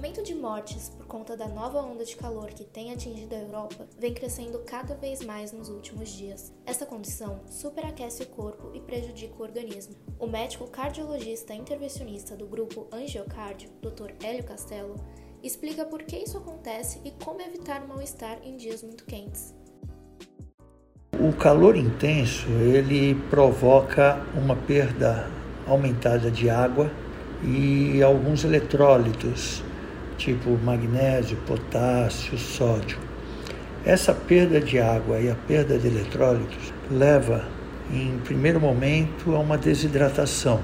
aumento de mortes por conta da nova onda de calor que tem atingido a Europa vem crescendo cada vez mais nos últimos dias. Essa condição superaquece o corpo e prejudica o organismo. O médico cardiologista intervencionista do grupo Angiocardio, Dr. Hélio Castelo, explica por que isso acontece e como evitar o mal-estar em dias muito quentes. O calor intenso, ele provoca uma perda aumentada de água e alguns eletrólitos, tipo magnésio, potássio, sódio. Essa perda de água e a perda de eletrólitos leva, em primeiro momento, a uma desidratação.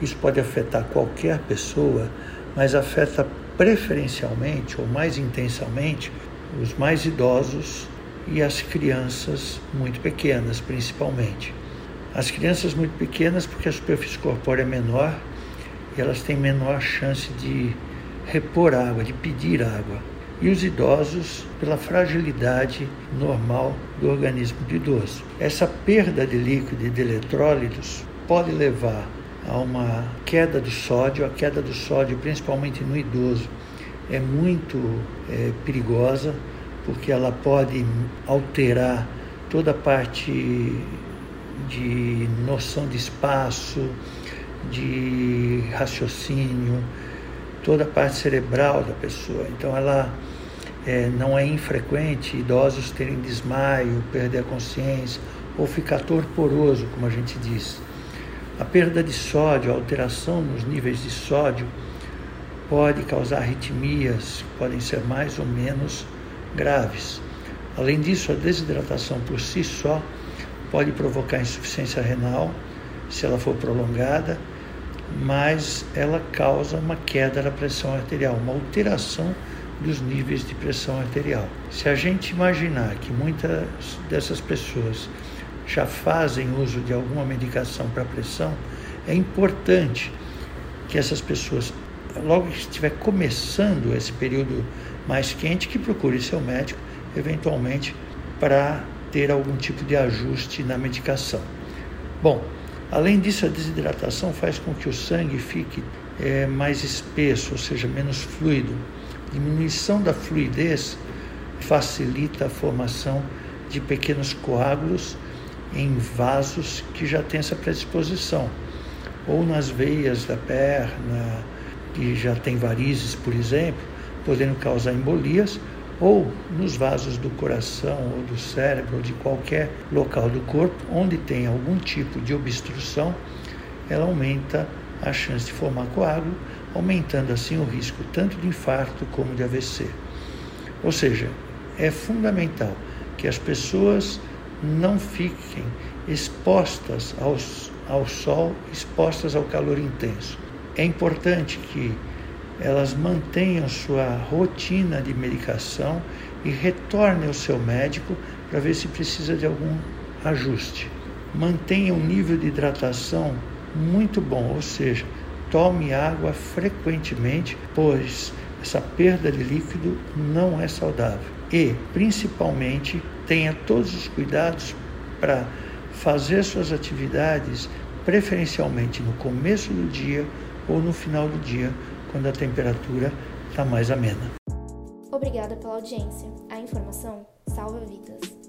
Isso pode afetar qualquer pessoa, mas afeta preferencialmente ou mais intensamente os mais idosos e as crianças muito pequenas, principalmente. As crianças muito pequenas, porque a superfície corpórea é menor e elas têm menor chance de repor água, de pedir água. E os idosos, pela fragilidade normal do organismo do idoso. Essa perda de líquido e de eletrólitos pode levar a uma queda do sódio. A queda do sódio, principalmente no idoso, é muito é, perigosa, porque ela pode alterar toda a parte de noção de espaço, de raciocínio, toda a parte cerebral da pessoa. Então, ela é, não é infrequente idosos terem desmaio, perder a consciência ou ficar torporoso, como a gente diz. A perda de sódio, a alteração nos níveis de sódio, pode causar arritmias, que podem ser mais ou menos graves. Além disso, a desidratação por si só pode provocar insuficiência renal, se ela for prolongada, mas ela causa uma queda da pressão arterial, uma alteração dos níveis de pressão arterial. Se a gente imaginar que muitas dessas pessoas já fazem uso de alguma medicação para pressão, é importante que essas pessoas, logo que estiver começando esse período mais quente, que procure seu médico, eventualmente, para ter algum tipo de ajuste na medicação. Bom, Além disso, a desidratação faz com que o sangue fique é, mais espesso, ou seja, menos fluido. Diminuição da fluidez facilita a formação de pequenos coágulos em vasos que já têm essa predisposição, ou nas veias da perna, que já tem varizes, por exemplo, podendo causar embolias, ou nos vasos do coração ou do cérebro ou de qualquer local do corpo onde tem algum tipo de obstrução, ela aumenta a chance de formar coágulo, aumentando assim o risco tanto de infarto como de AVC. Ou seja, é fundamental que as pessoas não fiquem expostas aos, ao sol, expostas ao calor intenso. É importante que elas mantenham sua rotina de medicação e retornem ao seu médico para ver se precisa de algum ajuste. Mantenha um nível de hidratação muito bom, ou seja, tome água frequentemente, pois essa perda de líquido não é saudável. E, principalmente, tenha todos os cuidados para fazer suas atividades, preferencialmente no começo do dia ou no final do dia, quando a temperatura está mais amena. Obrigada pela audiência. A informação salva vidas.